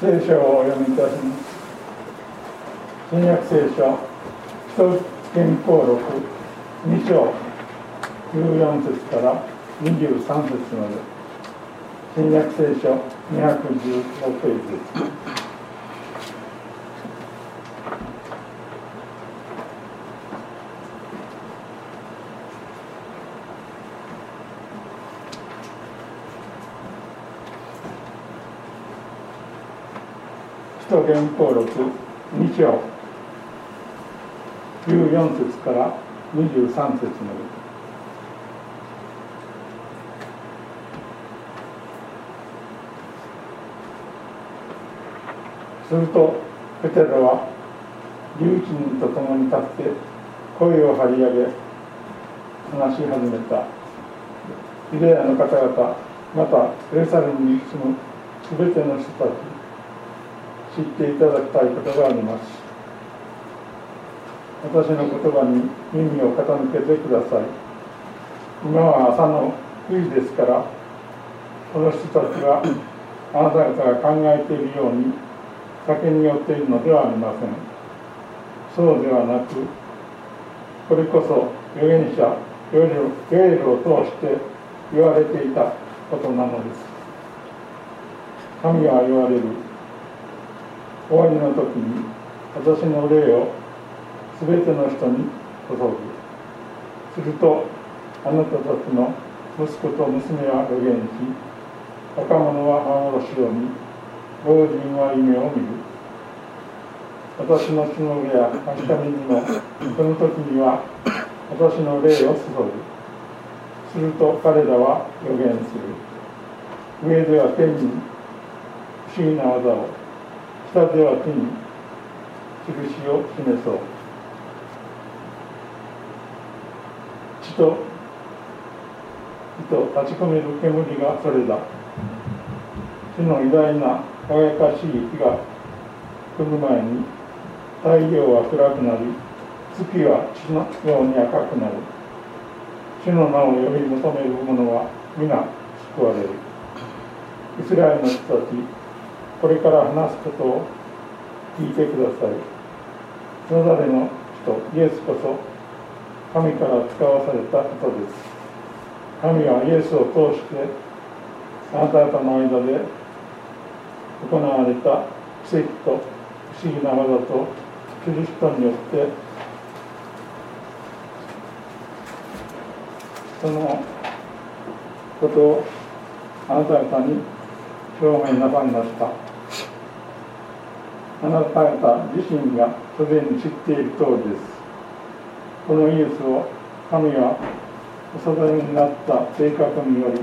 聖書をお読みいたします。新約聖書基礎原稿録2章14節から23節まで。新約聖書216ページ。です徒原稿録2章。14節から23節まで。するとペテロは11人と共に立って声を張り上げ話し始めた。ユダヤの方々またエルサレムに住むすべての人たち知っていただきたいことがあります。私の言葉に耳を傾けてください。今は朝の9時ですからこの人たちはあなた方が考えているように酒に酔っているのではありません。そうではなくこれこそ預言者ヨエルを通して言われていたことなのです。神は言われる終わりの時に私の霊を全ての人に注ぐ。するとあなたたちの息子と娘は予言し若者は幻を見老人は夢を見る。私のしのぎや秋神にもその時には私の霊を注ぐ。すると彼らは予言する。上では天に不思議な技を。下では地に印を示そう。地とと立ち込める煙がそれだ。地の偉大な輝かしい火が来る前に太陽は暗くなり月は血のように赤くなる。主の名を呼び求める者は皆救われる。イスラエルの人たちこれから話すことを聞いてください。それぞれの人イエスこそ神から使わされた人です。神はイエスを通してあなた方の間で行われた奇跡と不思議な技とキリストによってそのことをあなた方に証明なさいました。なた方自身がすでに知っている通りです。このイエスを神はお定めになった計画により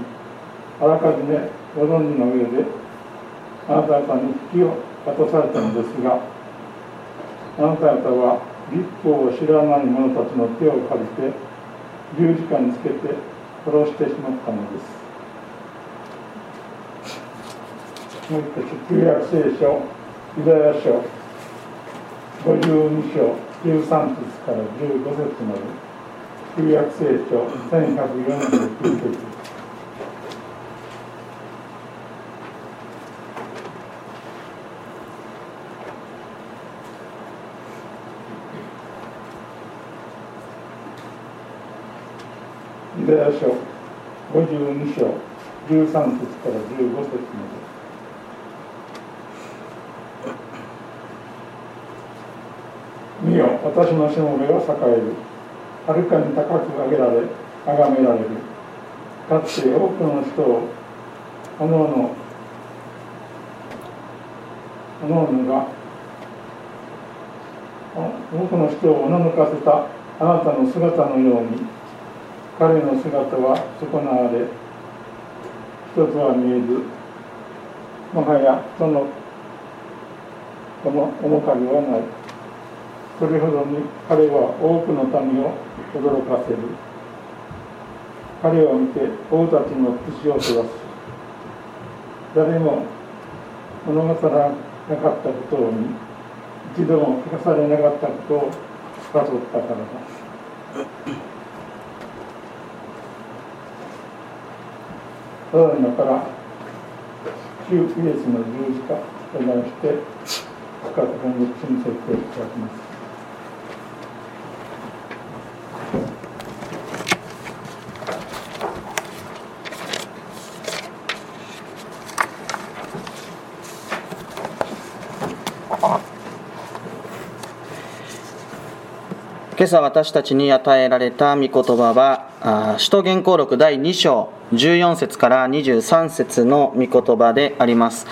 あらかじめご存知の上であなた方に引きを渡されたのですがあなた方は立法を知らない者たちの手を借りて十字架につけて殺してしまったのです。もう一つ旧約聖書ユダヤ書52章13節から15節まで。旧約聖書1149節。ユダヤ書52章13節から15節まで見よ私のしもべは栄える。はるかに高く上げられ崇められる。かつて多くの人をおのおのおのおのが多くの人をおののかせたあなたの姿のように彼の姿は損なわれ一つは見えずもはやそのこの面影はない。それほどに彼は多くの民を驚かせる。彼を見て王たちの口を閉ざす。誰も物語らなかったことを見一度も聞かされなかったことを司ったからだ。ただ今から旧イエスの十字架と題して深く本牧師に説明いただきます。今朝私たちに与えられた御言葉は使徒原稿録第2章14節から23節の御言葉であります、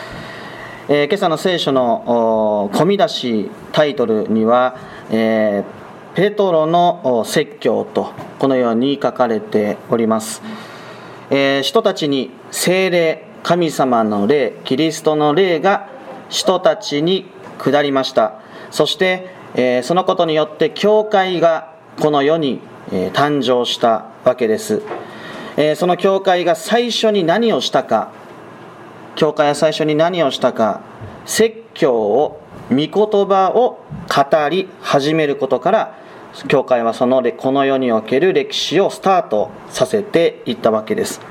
えー、今朝の聖書の込み出しタイトルには、えー、ペトロの説教とこのように書かれております、えー、人たちに精霊神様の霊キリストの霊が人たちに下りました。そしてえそのことによって教会がこの世に、え誕生したわけです、えその教会が最初に何をしたか教会は最初に何をしたか説教を御言葉を語り始めることから教会はそのこの世における歴史をスタートさせていったわけです。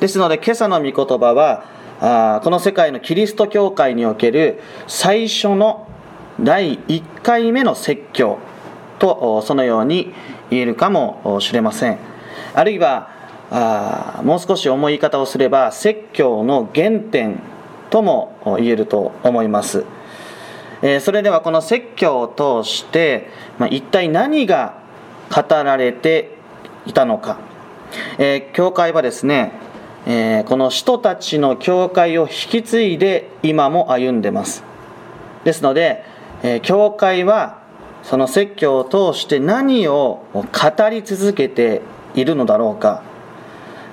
ですので今朝の御言葉はあこの世界のキリスト教会における最初の第1回目の説教とそのように言えるかもしれません。あるいはあもう少し重い言い方をすれば説教の原点とも言えると思います、えそれではこの説教を通して、まあ、一体何が語られていたのか、え、教会はですね、え、この人たちの教会を引き継いで今も歩んでます。ですのでえ教会はその説教を通して何を語り続けているのだろうか。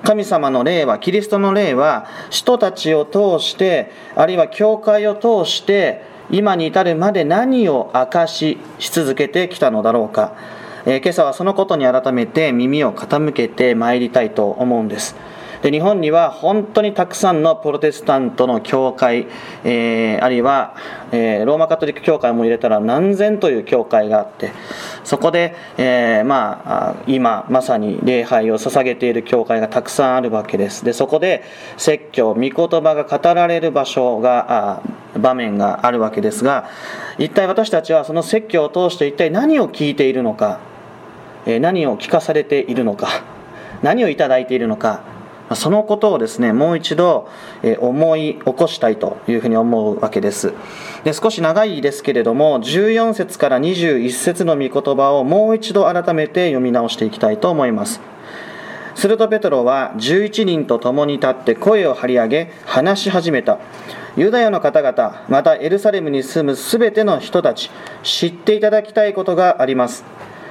神様の霊はキリストの霊は人たちを通してあるいは教会を通して今に至るまで何を明かしし続けてきたのだろうか、えー、今朝はそのことに改めて耳を傾けてまいりたいと思うんです。で日本には本当にたくさんのプロテスタントの教会、えー、あるいは、えー、ローマカトリック教会も入れたら何千という教会があってそこで、えー、まあ、今まさに礼拝を捧げている教会がたくさんあるわけです。でそこで説教御言葉が語られる場所が場面があるわけですが一体私たちはその説教を通して一体何を聞いているのか何を聞かされているのか何をいただいているのかそのことをですねもう一度思い起こしたいというふうに思うわけです。で少し長いですけれども14節から21節の御言葉をもう一度改めて読み直していきたいと思います。するとペトロは11人と共に立って声を張り上げ話し始めた。ユダヤの方々またエルサレムに住むすべての人たち知っていただきたいことがあります。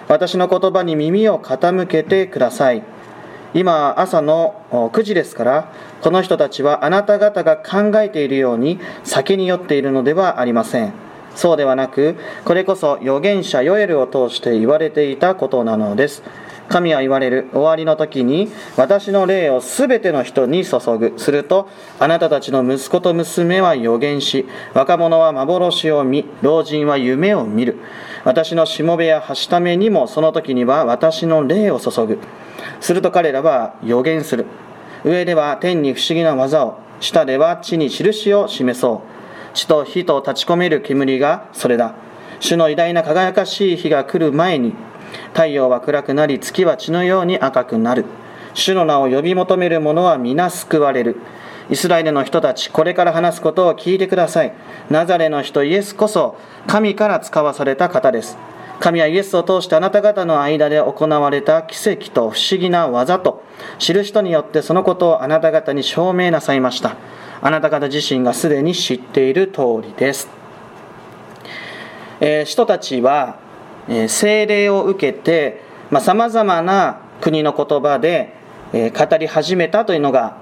私の言葉に耳を傾けてください。今朝の9時ですからこの人たちはあなた方が考えているように酒に酔っているのではありません。そうではなくこれこそ預言者ヨエルを通して言われていたことなのです。神は言われる終わりの時に私の霊をすべての人に注ぐ。するとあなたたちの息子と娘は預言し若者は幻を見老人は夢を見る。私のしもべやはしためにもその時には私の霊を注ぐ。すると彼らは予言する。上では天に不思議な技を下では地に印を示そう。地と火と立ち込める煙がそれだ。主の偉大な輝かしい日が来る前に太陽は暗くなり月は血のように赤くなる。主の名を呼び求める者は皆救われる。イスラエルの人たちこれから話すことを聞いてください。ナザレの人イエスこそ神から使わされた方です。神はイエスを通してあなた方の間で行われた奇跡と不思議な技と知る人によってそのことをあなた方に証明なさいました。あなた方自身がすでに知っている通りです、えー、人たちは、えー、聖霊を受けてさまざ、まな国の言葉で、えー、語り始めたというのが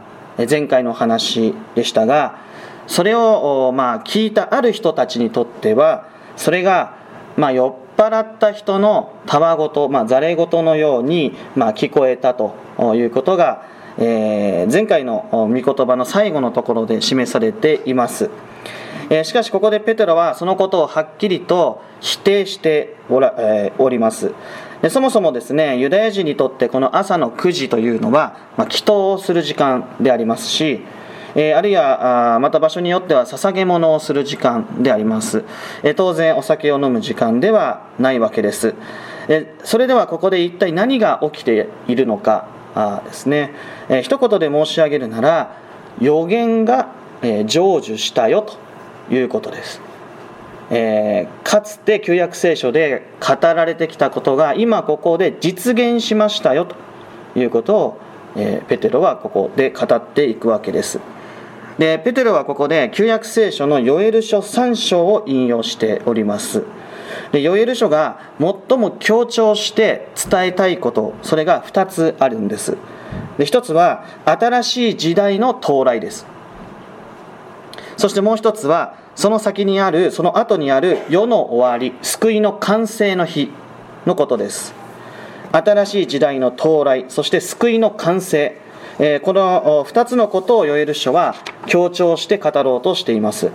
前回の話でしたがそれを、まあ、聞いたある人たちにとってはそれが、まあ、よっ払った人のたわごと、まあ、ざれ言のように、まあ、聞こえたということが、えー、前回の御言葉の最後のところで示されています。えー、しかしここでペテロはそのことをはっきりと否定しておら、えー、おりますでそもそもですねユダヤ人にとってこの朝の9時というのは、まあ、祈祷をする時間でありますしえあるいはあまた場所によっては捧げ物をする時間であります、え当然お酒を飲む時間ではないわけです、えそれではここで一体何が起きているのかあですね、え一言で申し上げるなら予言が、え成就したよということです。えー、かつて旧約聖書で語られてきたことが今ここで実現しましたよということを、えー、ペテロはここで語っていくわけです。でペテロはここで旧約聖書のヨエル書3章を引用しております。でヨエル書が最も強調して伝えたいことそれが2つあるんです。で1つは新しい時代の到来です。そしてもう1つはその先にあるその後にある世の終わり救いの完成の日のことです。新しい時代の到来そして救いの完成。この2つのことをヨエル書は強調して語ろうとしています。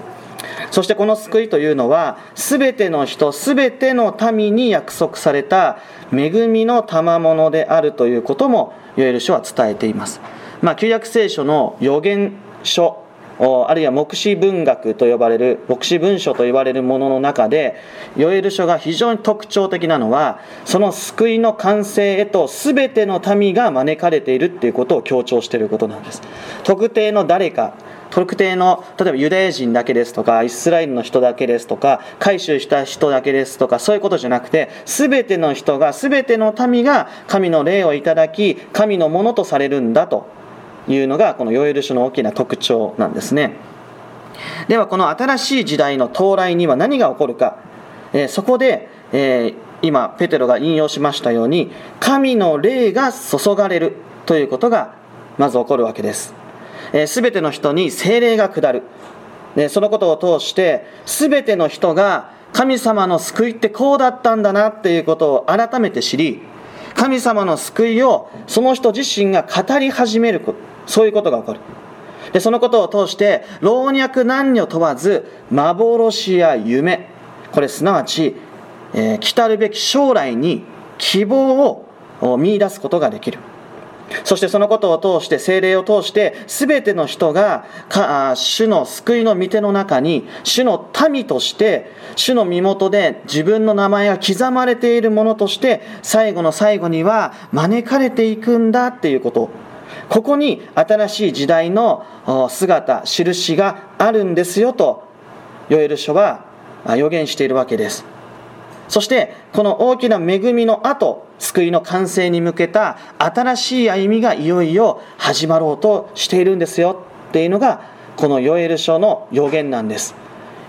そしてこの救いというのは全ての人すべての民に約束された恵みの賜物であるということもヨエル書は伝えています、まあ、旧約聖書の予言書あるいは目視文学と呼ばれる目視文書と言われるものの中でヨエル書が非常に特徴的なのはその救いの完成へと全ての民が招かれているっていうことを強調していることなんです。特定の誰か特定の例えばユダヤ人だけですとかイスラエルの人だけですとか改宗した人だけですとかそういうことじゃなくて全ての人が全ての民が神の霊をいただき神のものとされるんだと。いうのがこのヨエル書の大きな特徴なんですね。ではこの新しい時代の到来には何が起こるか、えー、そこで、えー、今ペテロが引用しましたように神の霊が注がれるということがまず起こるわけです、えー、全ての人に精霊が下る。でそのことを通して全ての人が神様の救いってこうだったんだなっていうことを改めて知り神様の救いをその人自身が語り始めること。そういうことが起こる。でそのことを通して老若男女問わず幻や夢。これすなわち、えー、来たるべき将来に希望を見いだすことができる。そしてそのことを通して精霊を通して全ての人がか主の救いの御手の中に主の民として主の身元で自分の名前が刻まれているものとして最後の最後には招かれていくんだっていうこと。ここに新しい時代の姿印があるんですよとヨエル書は予言しているわけです。そしてこの大きな恵みの後救いの完成に向けた新しい歩みがいよいよ始まろうとしているんですよっていうのがこのヨエル書の予言なんです。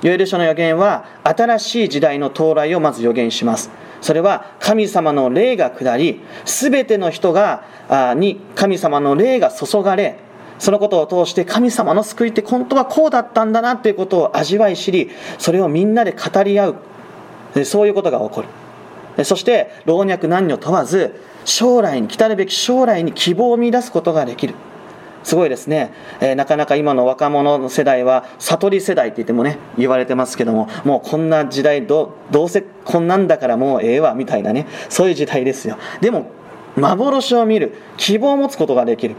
ヨエル書の予言は新しい時代の到来をまず予言します。それは神様の霊が下り全ての人がに神様の霊が注がれそのことを通して神様の救いって本当はこうだったんだなということを味わい知りそれをみんなで語り合う。そういうことが起こる。そして老若男女問わず将来に来たるべき将来に希望を見出すことができる。すごいですね、えー、なかなか今の若者の世代は悟り世代って言ってもね言われてますけどももうこんな時代どどうせこんなんだからもうええわみたいなねそういう時代ですよ。でも幻を見る希望を持つことができる。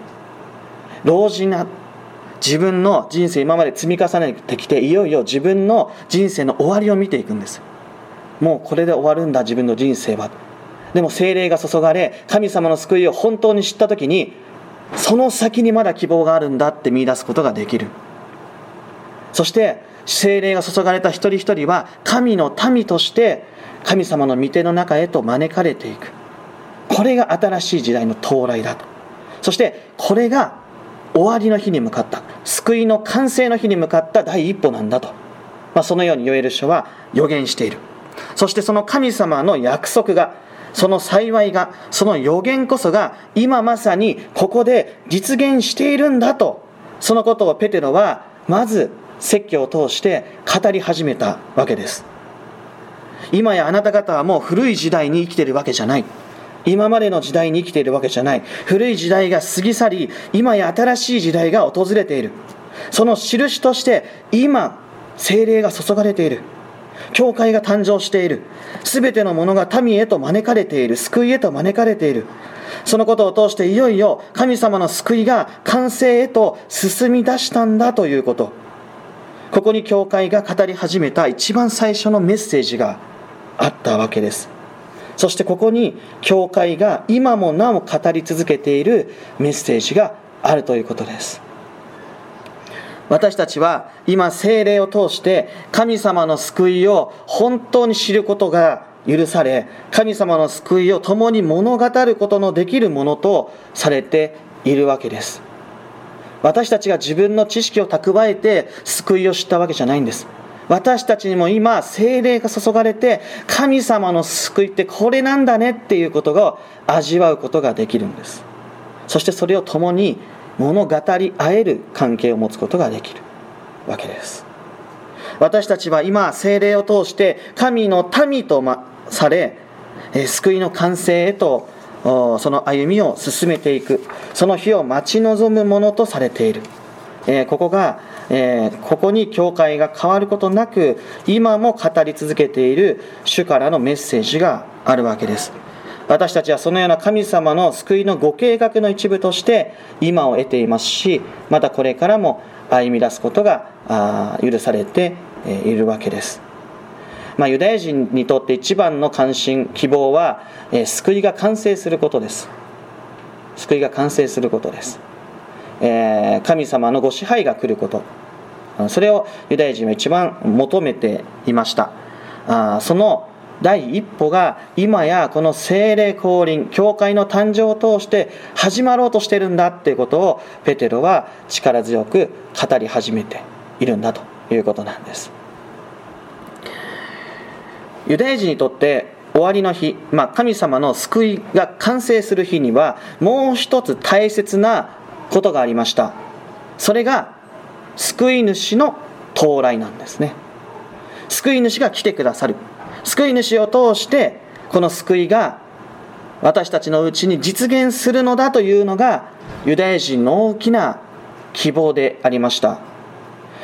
老人な自分の人生今まで積み重ねてきていよいよ自分の人生の終わりを見ていくんです。もうこれで終わるんだ自分の人生は。でも精霊が注がれ神様の救いを本当に知った時にその先にまだ希望があるんだって見出すことができる。そして精霊が注がれた一人一人は神の民として神様の御手の中へと招かれていく。これが新しい時代の到来だと。そしてこれが終わりの日に向かった。救いの完成の日に向かった第一歩なんだと、まあ、そのようにヨエル書は予言している。そしてその神様の約束がその幸いがその予言こそが今まさにここで実現しているんだと。そのことをペテロはまず説教を通して語り始めたわけです。今やあなた方はもう古い時代に生きているわけじゃない。今までの時代に生きているわけじゃない。古い時代が過ぎ去り今や新しい時代が訪れている。その印として今精霊が注がれている。教会が誕生している。全てのものが民へと招かれている。救いへと招かれている。そのことを通していよいよ神様の救いが完成へと進み出したんだということ。ここに教会が語り始めた一番最初のメッセージがあったわけです。そしてここに教会が今もなお語り続けているメッセージがあるということです。私たちは今精霊を通して神様の救いを本当に知ることが許され神様の救いを共に物語ることのできるものとされているわけです。私たちが自分の知識を蓄えて救いを知ったわけじゃないんです。私たちにも今精霊が注がれて神様の救いってこれなんだねっていうことが味わうことができるんです。そしてそれを共に物語り合える関係を持つことができるわけです。私たちは今精霊を通して神の民とされ救いの完成へとその歩みを進めていく。その日を待ち望むものとされている。ここがここに教会が変わることなく今も語り続けている主からのメッセージがあるわけです。私たちはそのような神様の救いのご計画の一部として今を得ていますしまたこれからも歩み出すことが許されているわけです、まあ、ユダヤ人にとって一番の関心希望は救いが完成することです。救いが完成することです、え神様のご支配が来ること。それをユダヤ人は一番求めていました。その第一歩が今やこの精霊降臨教会の誕生を通して始まろうとしてるんだっていうことをペテロは力強く語り始めているんだということなんです。ユダヤ人にとって終わりの日、まあ、神様の救いが完成する日にはもう一つ大切なことがありました。それが救い主の到来なんですね。救い主が来てくださる。救い主を通してこの救いが私たちのうちに実現するのだというのがユダヤ人の大きな希望でありました。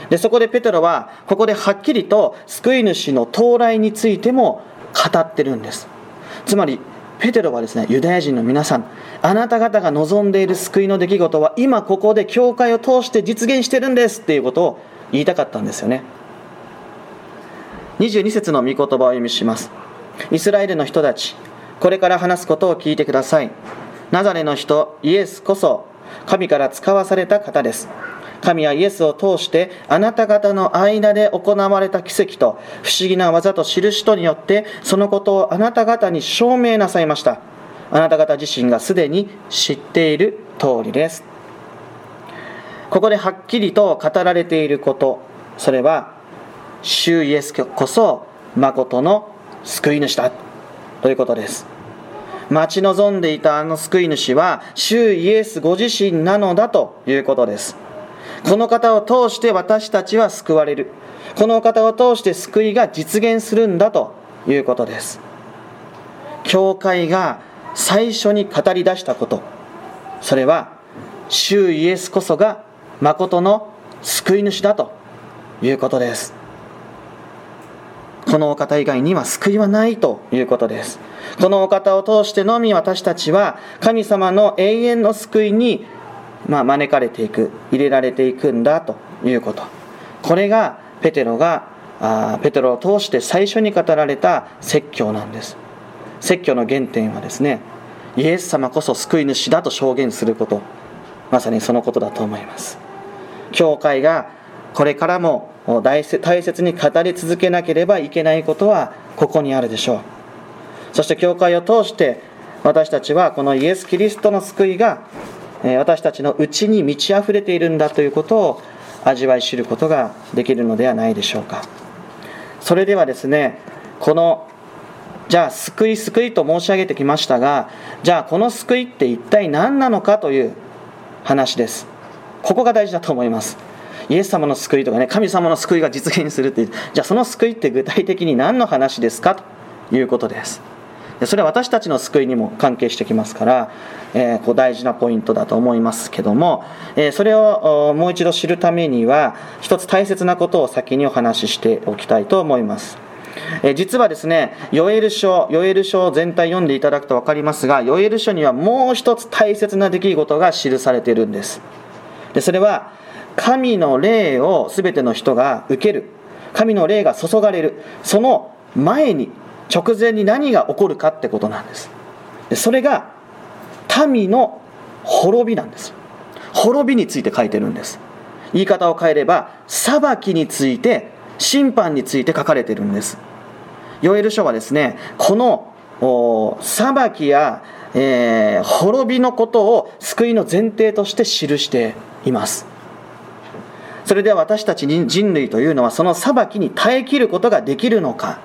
でそこでペテロはここではっきりと救い主の到来についても語ってるんです。つまりペテロはですねユダヤ人の皆さんあなた方が望んでいる救いの出来事は今ここで教会を通して実現してるんですっていうことを言いたかったんですよね。22節の御言葉を読みします。イスラエルの人たちこれから話すことを聞いてください。ナザレの人イエスこそ神から使わされた方です。神はイエスを通してあなた方の間で行われた奇跡と不思議な技と印とによってそのことをあなた方に証明なさいました。あなた方自身がすでに知っている通りです。ここではっきりと語られていること。それは主イエスこそ誠の救い主だということです。待ち望んでいたあの救い主は主イエスご自身なのだということです。この方を通して私たちは救われる。この方を通して救いが実現するんだということです。教会が最初に語り出したこと。それは主イエスこそが誠の救い主だということです。このお方以外には救いはないということです。このお方を通してのみ私たちは神様の永遠の救いに、ま、招かれていく、入れられていくんだということ。これがペテロが、ペテロを通して最初に語られた説教なんです。説教の原点はですね、イエス様こそ救い主だと証言すること。まさにそのことだと思います。教会がこれからも大切に語り続けなければいけないことはここにあるでしょう。そして教会を通して私たちはこのイエス・キリストの救いが私たちのうちに満ち溢れているんだということを味わい知ることができるのではないでしょうか。それではですねこのじゃあ救い救いと申し上げてきましたがじゃあこの救いって一体何なのかという話です。ここが大事だと思います。イエス様の救いとかね神様の救いが実現するってじゃあその救いって具体的に何の話ですか？ということです。それは私たちの救いにも関係してきますから、えー、こう大事なポイントだと思いますけども、えー、それをもう一度知るためには一つ大切なことを先にお話ししておきたいと思います。え実はですね、ヨエル書、ヨエル書全体読んでいただくと分かりますが、ヨエル書にはもう一つ大切な出来事が記されているんです。でそれは、神の霊を全ての人が受ける。神の霊が注がれる。その前に、直前に何が起こるかってことなんです。それが、民の滅びなんです。滅びについて書いてるんです。言い方を変えれば、裁きについて、審判について書かれてるんです。ヨエル書はですね、この裁きや、えー、滅びのことを救いの前提として記しています。それでは私たち人類というのはその裁きに耐えきることができるのか、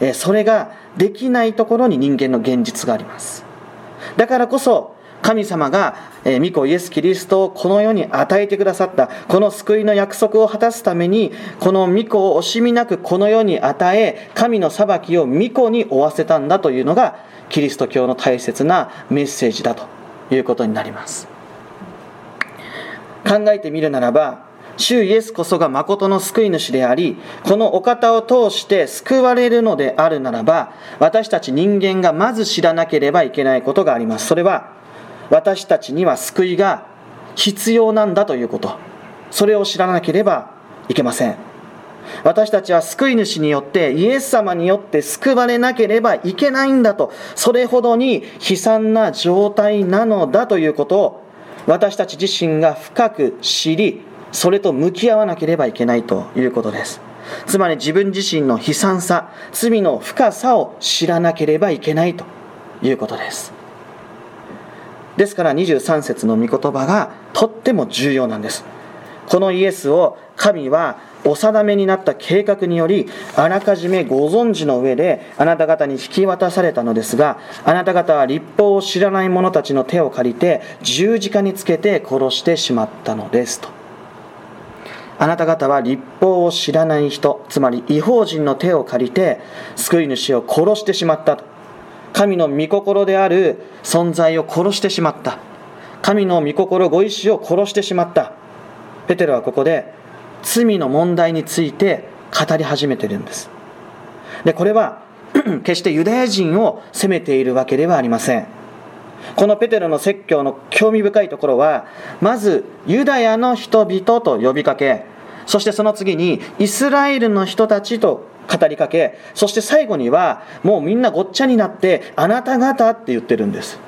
え、それができないところに人間の現実があります。だからこそ神様が、えー、御子イエス・キリストをこの世に与えてくださったこの救いの約束を果たすためにこの御子を惜しみなくこの世に与え神の裁きを御子に負わせたんだというのがキリスト教の大切なメッセージだということになります考えてみるならば主イエスこそが誠の救い主であり、このお方を通して救われるのであるならば、私たち人間がまず知らなければいけないことがあります。それは、私たちには救いが必要なんだということそれを知らなければいけません私たちは救い主によってイエス様によって救われなければいけないんだとそれほどに悲惨な状態なのだということを私たち自身が深く知りそれと向き合わなければいけないということです。つまり自分自身の悲惨さ罪の深さを知らなければいけないということです。ですから23節の御言葉がとっても重要なんです。このイエスを神はお定めになった計画によりあらかじめご存知の上であなた方に引き渡されたのですがあなた方は立法を知らない者たちの手を借りて十字架につけて殺してしまったのですと。あなた方は立法を知らない人つまり違法人の手を借りて救い主を殺してしまったと。神の御心である存在を殺してしまった。神の御心ご意志を殺してしまった。ペテロはここで罪の問題について語り始めてるんです。でこれは 決してユダヤ人を責めているわけではありません。このペテロの説教の興味深いところはまずユダヤの人々と呼びかけそしてその次にイスラエルの人たちと語りかけそして最後にはもうみんなごっちゃになってあなた方って言ってるんです。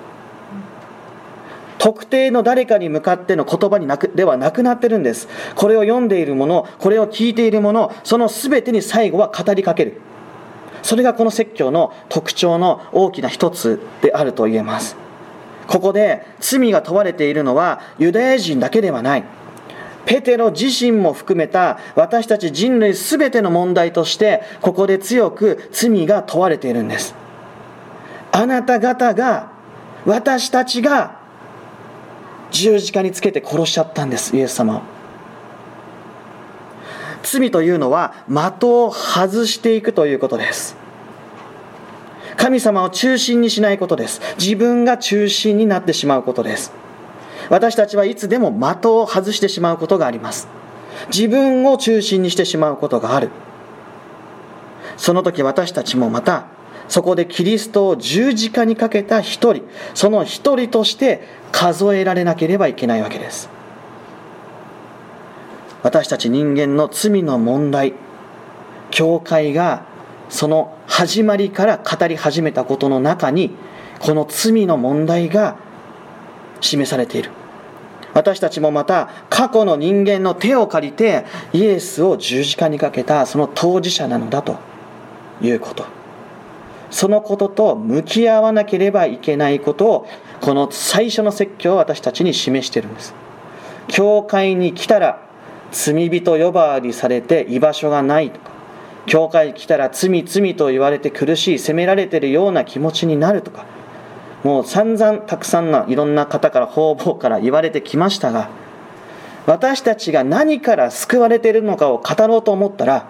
特定の誰かに向かっての言葉になくではなくなってるんです。これを読んでいる者これを聞いている者その全てに最後は語りかける。それがこの説教の特徴の大きな一つであると言えます。ここで罪が問われているのはユダヤ人だけではない。ペテロ自身も含めた私たち人類全ての問題としてここで強く罪が問われているんです。あなた方が私たちが十字架につけて殺しちゃったんですイエス様を。罪というのは的を外していくということです。神様を中心にしないことです。自分が中心になってしまうことです。私たちはいつでも的を外してしまうことがあります。自分を中心にしてしまうことがある。その時私たちもまたそこでキリストを十字架にかけた一人その一人として数えられなければいけないわけです。私たち人間の罪の問題教会がその始まりから語り始めたことの中にこの罪の問題が示されている。私たちもまた過去の人間の手を借りてイエスを十字架にかけたその当事者なのだということ。そのことと向き合わなければいけないことをこの最初の説教を私たちに示しているんです。教会に来たら罪人呼ばわりされて居場所がないとか教会来たら罪罪と言われて苦しい責められてるような気持ちになるとかもう散々たくさんないろんな方から方々から言われてきましたが私たちが何から救われているのかを語ろうと思ったら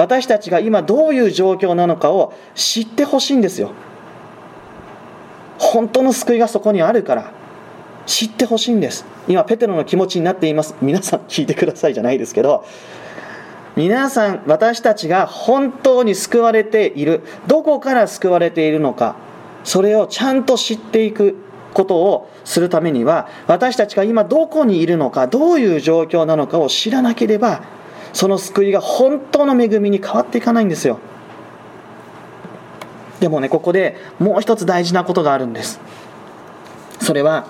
私たちが今どういう状況なのかを知ってほしいんですよ。本当の救いがそこにあるから知ってほしいんです。今ペテロの気持ちになっています。皆さん聞いてくださいじゃないですけど皆さん私たちが本当に救われている。どこから救われているのかそれをちゃんと知っていくことをするためには私たちが今どこにいるのかどういう状況なのかを知らなければその救いが本当の恵みに変わっていかないんですよ。でもねここでもう一つ大事なことがあるんです。それは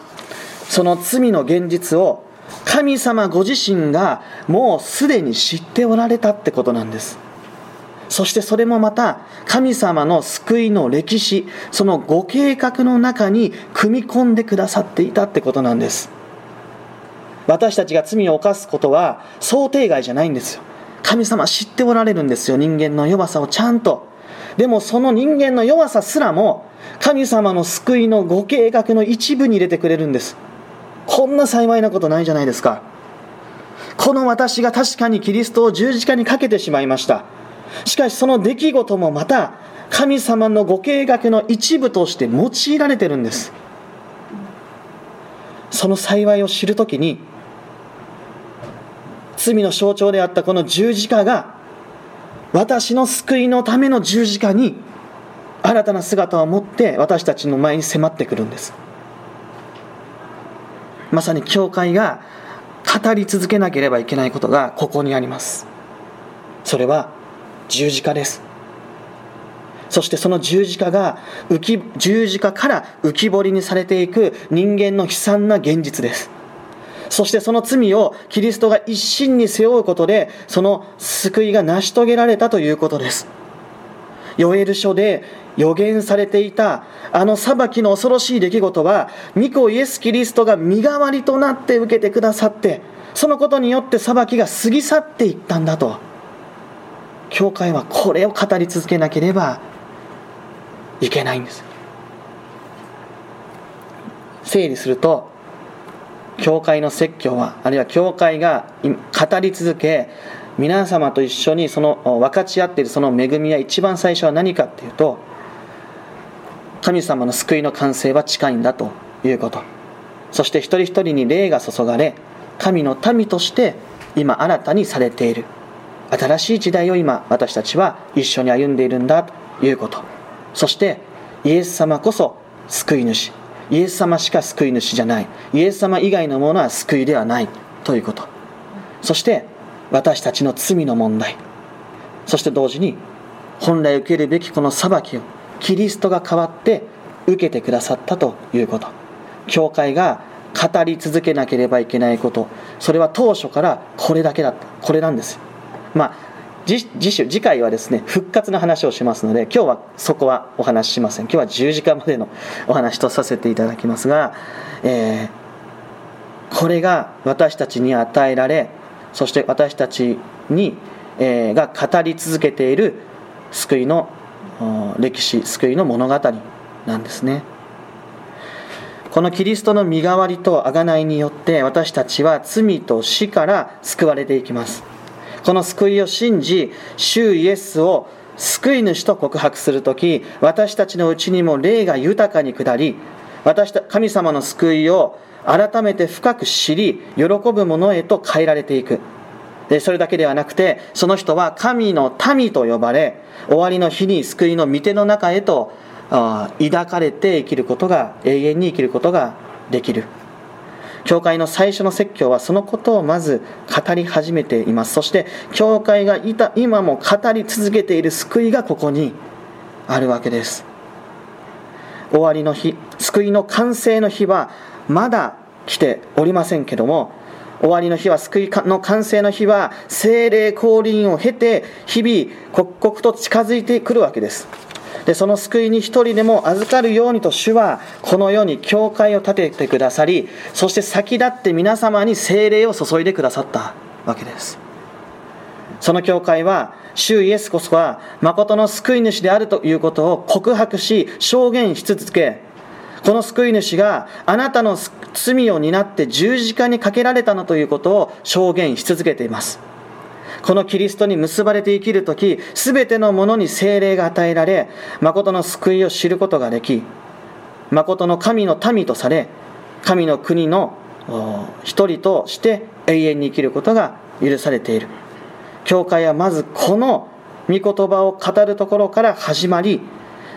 その罪の現実を神様ご自身がもうすでに知っておられたってことなんです。そしてそれもまた神様の救いの歴史そのご計画の中に組み込んでくださっていたってことなんです。私たちが罪を犯すことは想定外じゃないんですよ。神様知っておられるんですよ。人間の弱さをちゃんと。でもその人間の弱さすらも神様の救いのご計画の一部に入れてくれるんです。こんな幸いなことないじゃないですか。この私が確かにキリストを十字架にかけてしまいました。しかしその出来事もまた神様のご計画の一部として用いられてるんです。その幸いを知るときに罪の象徴であったこの十字架が私の救いのための十字架に新たな姿を持って私たちの前に迫ってくるんです。まさに教会が語り続けなければいけないことがここにあります。それは十字架です。そしてその十字架が浮き十字架から浮き彫りにされていく人間の悲惨な現実です。そしてその罪をキリストが一心に背負うことでその救いが成し遂げられたということです。ヨエル書で予言されていたあの裁きの恐ろしい出来事は御子イエス・キリストが身代わりとなって受けてくださってそのことによって裁きが過ぎ去っていったんだと。教会はこれを語り続けなければいけないんです。整理すると教会の説教はあるいは教会が語り続け皆様と一緒にその分かち合っているその恵みは一番最初は何かっていうと神様の救いの完成は近いんだということ。そして一人一人に霊が注がれ神の民として今新たにされている。新しい時代を今私たちは一緒に歩んでいるんだということ。そしてイエス様こそ救い主。イエス様しか救い主じゃない。イエス様以外のものは救いではない。ということ。そして私たちの罪の問題。そして同時に本来受けるべきこの裁きをキリストが代わって受けてくださったということ。教会が語り続けなければいけないこと。それは当初からこれだけだった。これなんですまあ次週次回はですね復活の話をしますので今日はそこはお話ししません。今日は十字架までのお話とさせていただきますが、えー、これが私たちに与えられそして私たちに、えー、が語り続けている救いの歴史救いの物語なんですね。このキリストの身代わりと贖いによって私たちは罪と死から救われていきます。この救いを信じ主イエスを救い主と告白する時私たちのうちにも霊が豊かに下り私た神様の救いを改めて深く知り喜ぶ者へと変えられていく。でそれだけではなくてその人は神の民と呼ばれ終わりの日に救いの御手の中へと抱かれて生きることが永遠に生きることができる。教会の最初の説教はそのことをまず語り始めています。そして教会がいた今も語り続けている救いがここにあるわけです。終わりの日救いの完成の日はまだ来ておりませんけども終わりの日は救いの完成の日は精霊降臨を経て日々刻々と近づいてくるわけです。でその救いに一人でも預かるようにと主はこの世に教会を建ててくださりそして先立って皆様に精霊を注いでくださったわけです。その教会は主イエスこそは誠の救い主であるということを告白し証言し続けこの救い主があなたの罪を担って十字架にかけられたのということを証言し続けています。このキリストに結ばれて生きる時全てのものに精霊が与えられ誠の救いを知ることができ誠の神の民とされ神の国の一人として永遠に生きることが許されている。教会はまずこの御言葉を語るところから始まり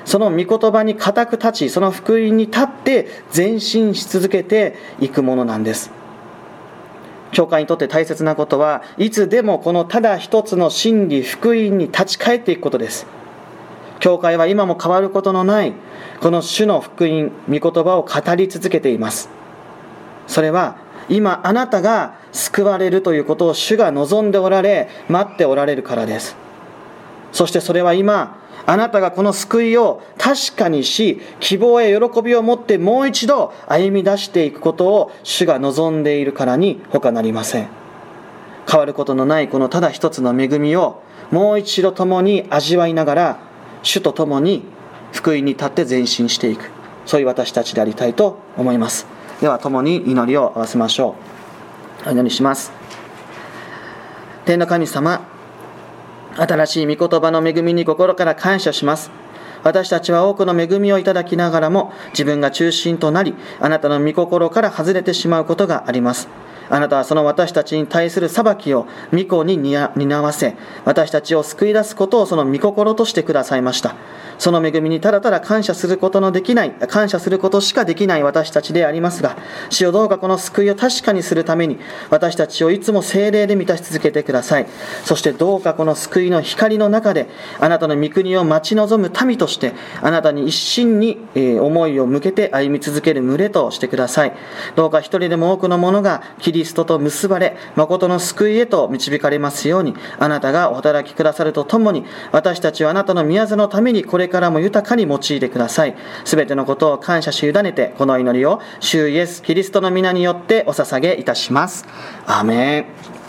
その御言葉に固く立ちその福音に立って前進し続けていくものなんです。教会にとって大切なことはいつでもこのただ一つの真理福音に立ち返っていくことです。教会は今も変わることのないこの主の福音御言葉を語り続けています。それは今あなたが救われるということを主が望んでおられ待っておられるからです。そしてそれは今あなたがこの救いを確かにし希望や喜びを持ってもう一度歩み出していくことを主が望んでいるからに他なりません。変わることのないこのただ一つの恵みをもう一度共に味わいながら主と共に福音に立って前進していく。そういう私たちでありたいと思います。では共に祈りを合わせましょう。お祈りします。天の神様新しい御言葉の恵みに心から感謝します。私たちは多くの恵みをいただきながらも自分が中心となりあなたの御心から外れてしまうことがあります。あなたはその私たちに対する裁きを御子に担わせ私たちを救い出すことをその御心としてくださいましたその恵みにただただ感謝することのできない、感謝することしかできない私たちでありますが、主よどうかこの救いを確かにするために、私たちをいつも精霊で満たし続けてください。そしてどうかこの救いの光の中で、あなたの御国を待ち望む民として、あなたに一心に思いを向けて歩み続ける群れとしてください。どうか一人でも多くの者がキリストと結ばれ、誠の救いへと導かれますように、あなたがお働きくださるとともに、私たちはあなたの宮座のためにこれからも豊かに用いてください。すべてのことを感謝し委ねて、この祈りを、主イエス・キリストの皆によってお捧げいたします。アーメン。